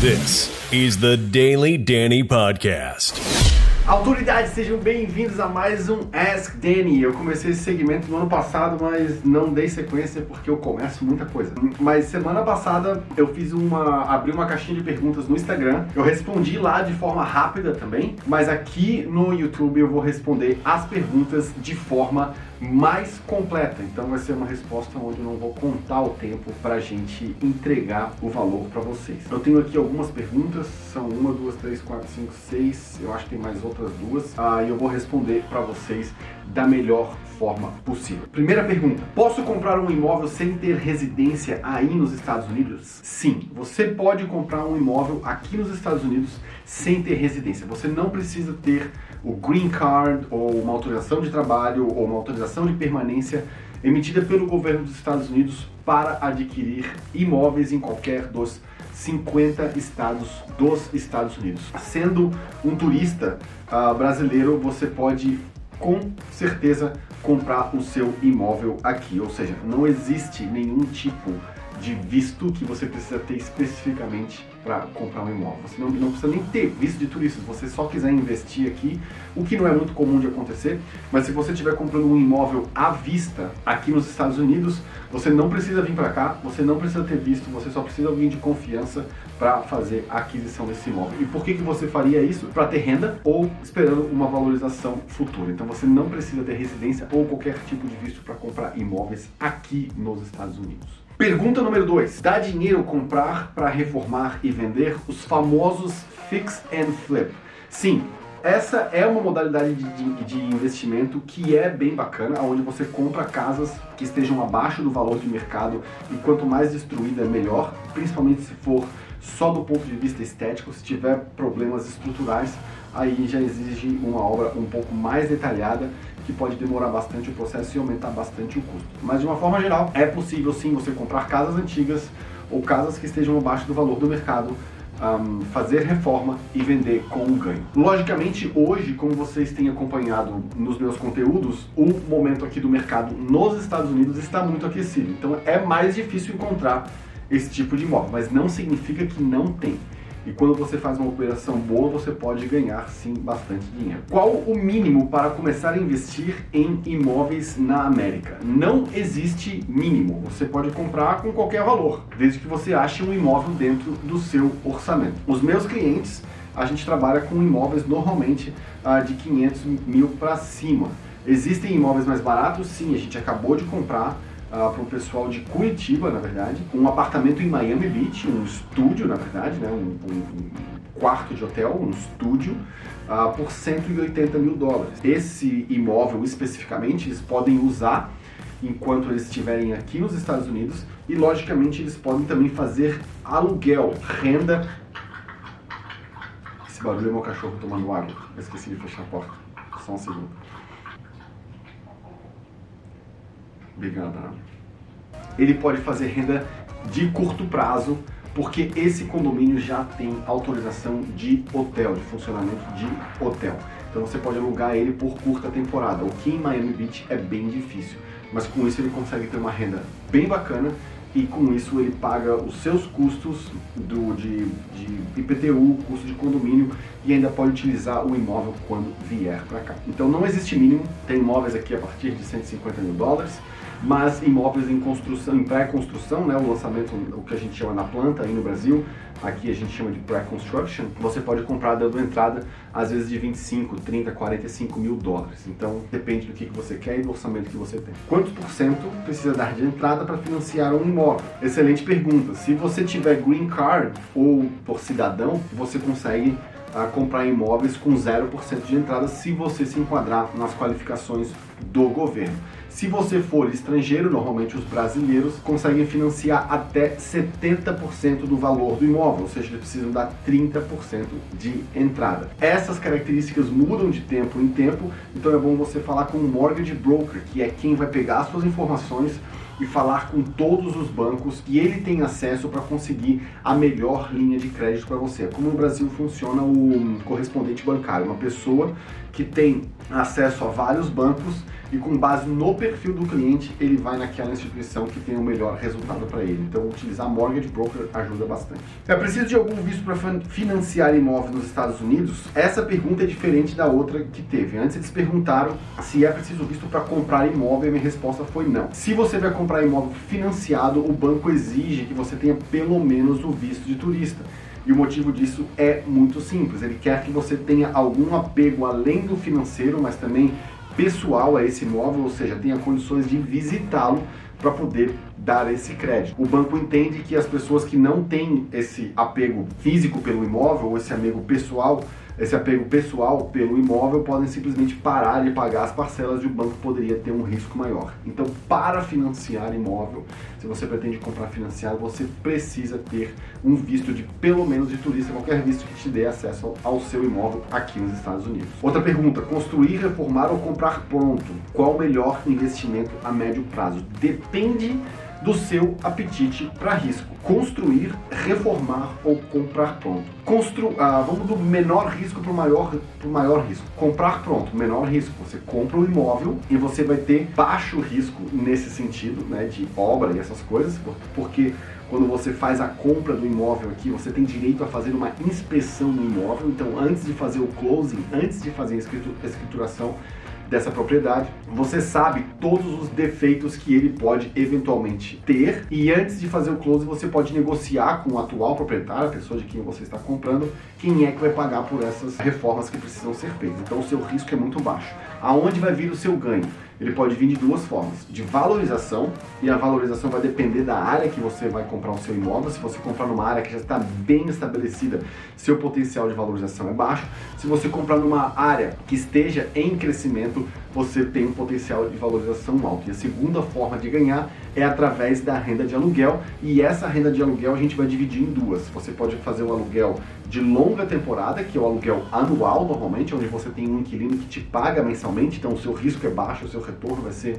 This is the Daily Danny Podcast. Autoridades, sejam bem-vindos a mais um Ask Danny. Eu comecei esse segmento no ano passado, mas não dei sequência porque eu começo muita coisa. Mas semana passada eu fiz uma. abri uma caixinha de perguntas no Instagram. Eu respondi lá de forma rápida também, mas aqui no YouTube eu vou responder as perguntas de forma mais completa. Então vai ser uma resposta onde eu não vou contar o tempo pra gente entregar o valor para vocês. Eu tenho aqui algumas perguntas, são uma, duas, três, quatro, cinco, seis, eu acho que tem mais outras duas, ah, e eu vou responder para vocês da melhor forma possível. Primeira pergunta: posso comprar um imóvel sem ter residência aí nos Estados Unidos? Sim, você pode comprar um imóvel aqui nos Estados Unidos sem ter residência. Você não precisa ter o green card ou uma autorização de trabalho ou uma autorização de permanência emitida pelo governo dos Estados Unidos para adquirir imóveis em qualquer dos 50 estados dos Estados Unidos. Sendo um turista uh, brasileiro, você pode com certeza comprar o seu imóvel aqui, ou seja, não existe nenhum tipo de visto que você precisa ter especificamente para comprar um imóvel. Você não, não, precisa nem ter visto de turista, se você só quiser investir aqui, o que não é muito comum de acontecer, mas se você estiver comprando um imóvel à vista aqui nos Estados Unidos, você não precisa vir para cá, você não precisa ter visto, você só precisa alguém de confiança para fazer a aquisição desse imóvel. E por que, que você faria isso? Para ter renda ou esperando uma valorização futura. Então você não precisa ter residência ou qualquer tipo de visto para comprar imóveis aqui nos Estados Unidos. Pergunta número 2. Dá dinheiro comprar para reformar e vender os famosos fix and flip? Sim, essa é uma modalidade de, de, de, investimento que é bem bacana, onde você compra casas que estejam abaixo do valor de mercado e quanto mais destruída melhor, principalmente se for só do ponto de vista estético, se tiver problemas estruturais, aí já exige uma obra um pouco mais detalhada que pode demorar bastante o processo e aumentar bastante o custo. Mas de uma forma geral, é possível sim você comprar casas antigas ou casas que estejam abaixo do valor do mercado, um, fazer reforma e vender com ganho. Logicamente, hoje, como vocês têm acompanhado nos meus conteúdos, o momento aqui do mercado nos Estados Unidos está muito aquecido. Então é mais difícil encontrar esse tipo de imóvel, mas não significa que não tem. E quando você faz uma operação boa, você pode ganhar sim bastante dinheiro. Qual o mínimo para começar a investir em imóveis na América? Não existe mínimo. Você pode comprar com qualquer valor, desde que você ache um imóvel dentro do seu orçamento. Os meus clientes, a gente trabalha com imóveis normalmente uh, de 500 mil para cima. Existem imóveis mais baratos? Sim, a gente acabou de comprar uh, para o pessoal de Curitiba, na verdade, um apartamento em Miami Beach, um estúdio, na verdade, né, um, um, um quarto de hotel, um estúdio, uh, por 180 mil dólares. Esse imóvel especificamente eles podem usar enquanto eles estiverem aqui nos Estados Unidos e, logicamente, eles podem também fazer aluguel, renda. Esse barulho é meu cachorro tomando água. Eu esqueci de fechar a porta. Só um segundo. Obrigado. Ele pode fazer renda de curto prazo, porque esse condomínio já tem autorização de hotel, de funcionamento de hotel. Então você pode alugar ele por curta temporada, o que em Miami Beach é bem difícil. Mas com isso ele consegue ter uma renda bem bacana e com isso ele paga os seus custos do, de, de IPTU, custo de condomínio e ainda pode utilizar o imóvel quando vier para cá. Então não existe mínimo, tem imóveis aqui a partir de 150 mil dólares mas imóveis em construção, em pré-construção, né, o lançamento, o que a gente chama na planta aí no Brasil, aqui a gente chama de pré-construction, você pode comprar dando entrada às vezes de 25, 30, 45 mil dólares. Então depende do que, que você quer e do orçamento que você tem. Quantos por cento precisa dar de entrada para financiar um imóvel? Excelente pergunta. Se você tiver green card ou por cidadão, você consegue a comprar imóveis com 0% de entrada se você se enquadrar nas qualificações do governo. Se você for estrangeiro, normalmente os brasileiros conseguem financiar até 70% do valor do imóvel, ou seja, eles precisam dar 30% de entrada. Essas características mudam de tempo em tempo, então é bom você falar com um mortgage broker, que é quem vai pegar as suas informações e falar com todos os bancos e ele tem acesso para conseguir a melhor linha de crédito para você. Como no Brasil funciona o correspondente bancário, uma pessoa que tem acesso a vários bancos e com base no perfil do cliente, ele vai naquela instituição que tem o melhor resultado para ele. Então, utilizar Mortgage Broker ajuda bastante. É preciso de algum visto para financiar imóvel nos Estados Unidos? Essa pergunta é diferente da outra que teve. Antes eles perguntaram se é preciso visto para comprar imóvel e minha resposta foi não. Se você vai comprar imóvel financiado, o banco exige que você tenha pelo menos o visto de turista. E o motivo disso é muito simples. Ele quer que você tenha algum apego além do financeiro, mas também pessoal a esse imóvel, ou seja, tenha condições de visitá-lo para poder dar esse crédito. O banco entende que as pessoas que não têm esse apego físico pelo imóvel ou esse apego pessoal esse apego pessoal pelo imóvel podem simplesmente parar de pagar as parcelas e o banco poderia ter um risco maior. Então, para financiar imóvel, se você pretende comprar financiado, você precisa ter um visto de pelo menos de turista, qualquer visto que te dê acesso ao seu imóvel aqui nos Estados Unidos. Outra pergunta: construir, reformar ou comprar pronto? Qual o melhor investimento a médio prazo? Depende do seu apetite para risco. Construir, reformar ou comprar pronto. Constru ah, vamos do menor risco para o maior, maior risco. Comprar pronto, menor risco. Você compra um imóvel e você vai ter baixo risco nesse sentido, né, de obra e essas coisas, porque quando você faz a compra do imóvel aqui, você tem direito a fazer uma inspeção no imóvel. Então, antes de fazer o closing, antes de fazer a escrituração, dessa propriedade, você sabe todos os defeitos que ele pode eventualmente ter e antes de fazer o close você pode negociar com o atual proprietário, a pessoa de quem você está comprando, quem é que vai pagar por essas reformas que precisam ser feitas. Então o seu risco é muito baixo. Aonde vai vir o seu ganho? Ele pode vir de duas formas: de valorização, e a valorização vai depender da área que você vai comprar o seu imóvel. Se você comprar numa área que já está bem estabelecida, seu potencial de valorização é baixo. Se você comprar numa área que esteja em crescimento, você tem um potencial de valorização alto. E a segunda forma de ganhar é através da renda de aluguel, e essa renda de aluguel a gente vai dividir em duas. Você pode fazer um aluguel de longa temporada, que é o aluguel anual normalmente, onde você tem um inquilino que te paga mensalmente, então o seu risco é baixo, o seu retorno vai ser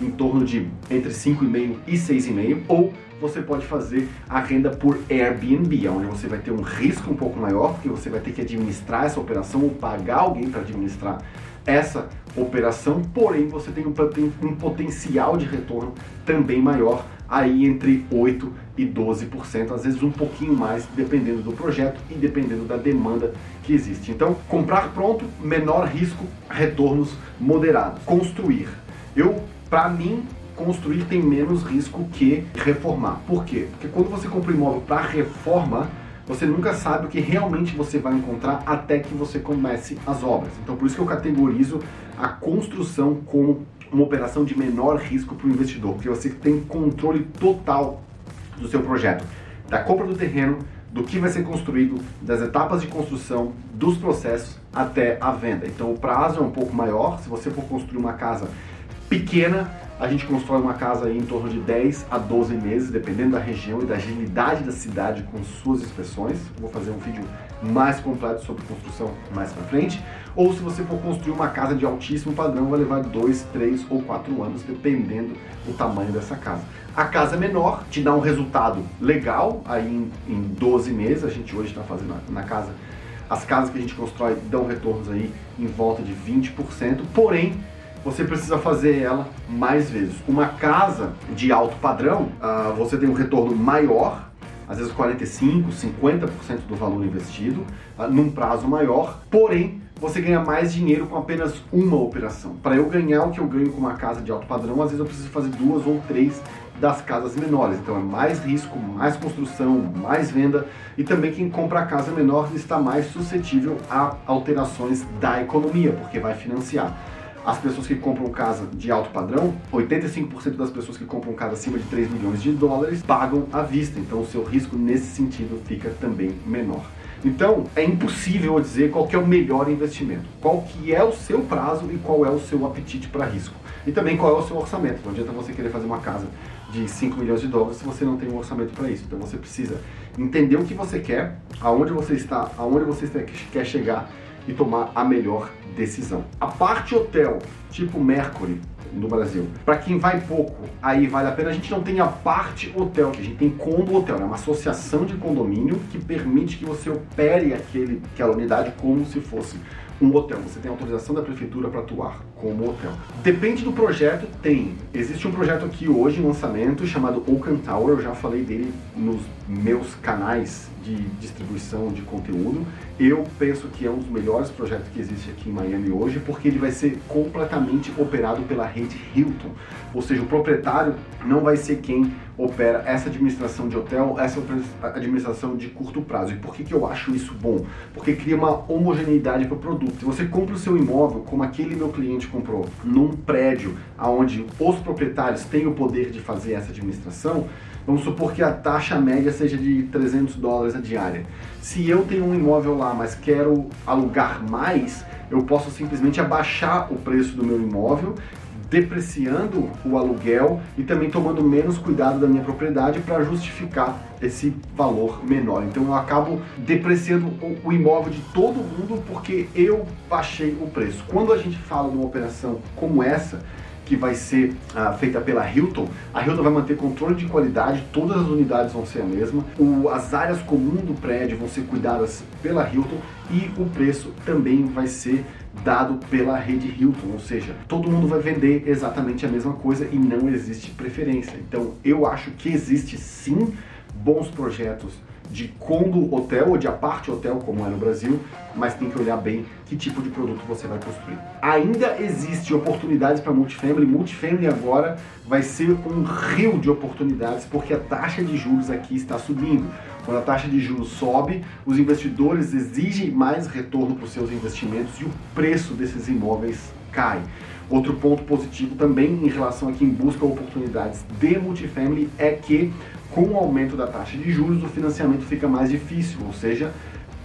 em torno de entre 5,5 e 6,5, ou você pode fazer a renda por Airbnb, onde você vai ter um risco um pouco maior, porque você vai ter que administrar essa operação ou pagar alguém para administrar essa operação, porém você tem um, um potencial de retorno também maior, aí entre 8 e 12%, às vezes um pouquinho mais, dependendo do projeto e dependendo da demanda que existe. Então, comprar pronto, menor risco, retornos moderados. Construir. Eu, para mim, construir tem menos risco que reformar. Por quê? Porque quando você compra um imóvel para reforma, você nunca sabe o que realmente você vai encontrar até que você comece as obras. Então, por isso que eu categorizo a construção como uma operação de menor risco para o investidor, porque você tem controle total do seu projeto, da compra do terreno, do que vai ser construído, das etapas de construção, dos processos até a venda. Então, o prazo é um pouco maior. Se você for construir uma casa pequena, a gente constrói uma casa em torno de 10 a 12 meses, dependendo da região e da agilidade da cidade com suas inspeções. vou fazer um vídeo mais completo sobre construção mais pra frente. Ou se você for construir uma casa de altíssimo padrão, vai levar 2, 3 ou 4 anos, dependendo do tamanho dessa casa. A casa menor te dá um resultado legal, aí em, em 12 meses, a gente hoje está fazendo na, na casa as casas que a gente constrói dão retornos aí em volta de 20%, porém você precisa fazer ela mais vezes. Uma casa de alto padrão, uh, você tem um retorno maior, às vezes 45, 50% do valor investido, uh, num prazo maior, porém você ganha mais dinheiro com apenas uma operação. Para eu ganhar o que eu ganho com uma casa de alto padrão, às vezes eu preciso fazer duas ou três das casas menores. Então é mais risco, mais construção, mais venda e também quem compra a casa menor está mais suscetível a alterações da economia, porque vai financiar as pessoas que compram casa de alto padrão, 85% das pessoas que compram casa acima de 3 milhões de dólares pagam à vista. Então o seu risco nesse sentido fica também menor. Então, é impossível dizer qual é o melhor investimento, qual que é o seu prazo e qual é o seu apetite para risco. E também qual é o seu orçamento. Não adianta você querer fazer uma casa de 5 milhões de dólares se você não tem um orçamento para isso. Então você precisa entender o que você quer, aonde você está, aonde você quer chegar e tomar a melhor decisão. A parte hotel, tipo Mercury, no Brasil. Para quem vai pouco, aí vale a pena. A gente não tem a parte hotel, a gente tem condo hotel, é né? uma associação de condomínio que permite que você opere aquele, aquela unidade como se fosse um hotel. Você tem autorização da prefeitura para atuar como hotel. Depende do projeto, tem. Existe um projeto aqui hoje em lançamento chamado Oaken Tower, eu já falei dele nos meus canais de distribuição de conteúdo. Eu penso que é um dos melhores projetos que existe aqui em Miami hoje, porque ele vai ser completamente operado pela rede Hilton. Ou seja, o proprietário não vai ser quem opera essa administração de hotel, essa administração de curto prazo. E por que, que eu acho isso bom? Porque cria uma homogeneidade para o produto. Se você compra o seu imóvel, como aquele meu cliente comprou, num prédio onde os proprietários têm o poder de fazer essa administração, Vamos supor que a taxa média seja de 300 dólares a diária. Se eu tenho um imóvel lá, mas quero alugar mais, eu posso simplesmente abaixar o preço do meu imóvel, depreciando o aluguel e também tomando menos cuidado da minha propriedade para justificar esse valor menor. Então eu acabo depreciando o imóvel de todo mundo porque eu baixei o preço. Quando a gente fala de uma operação como essa, que vai ser ah, feita pela Hilton. A Hilton vai manter controle de qualidade, todas as unidades vão ser a mesma, o, as áreas comuns do prédio vão ser cuidadas pela Hilton e o preço também vai ser dado pela rede Hilton, ou seja, todo mundo vai vender exatamente a mesma coisa e não existe preferência. Então eu acho que existe sim bons projetos de condo hotel ou de aparte hotel, como é no Brasil, mas tem que olhar bem que tipo de produto você vai construir. Ainda existe oportunidades para multifamily. Multifamily agora vai ser um rio de oportunidades porque a taxa de juros aqui está subindo. Quando a taxa de juros sobe, os investidores exigem mais retorno para os seus investimentos e o preço desses imóveis cai. Outro ponto positivo também em relação a quem busca oportunidades de multifamily é que com o aumento da taxa de juros o financiamento fica mais difícil, ou seja,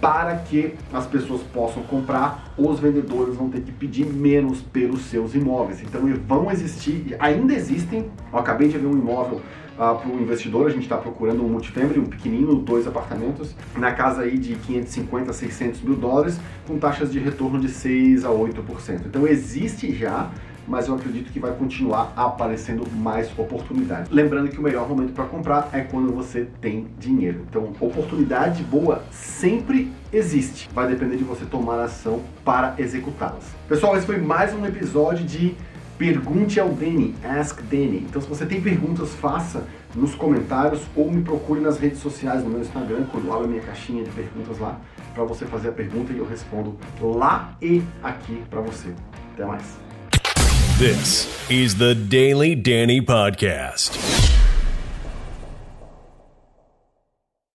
para que as pessoas possam comprar, os vendedores vão ter que pedir menos pelos seus imóveis. Então vão existir, ainda existem. Eu acabei de ver um imóvel uh, para o investidor, a gente está procurando um multifamily, um pequenino, dois apartamentos, na casa aí de 550 600 mil dólares, com taxas de retorno de 6 a 8%. Então existe já mas eu acredito que vai continuar aparecendo mais oportunidades. Lembrando que o melhor momento para comprar é quando você tem dinheiro. Então, oportunidade boa sempre existe. Vai depender de você tomar ação para executá-las. Pessoal, esse foi mais um episódio de Pergunte ao Danny, Ask Danny. Então, se você tem perguntas, faça nos comentários ou me procure nas redes sociais, no meu Instagram, quando eu abro a minha caixinha de perguntas lá, para você fazer a pergunta e eu respondo lá e aqui para você. Até mais. This is the Daily Danny Podcast.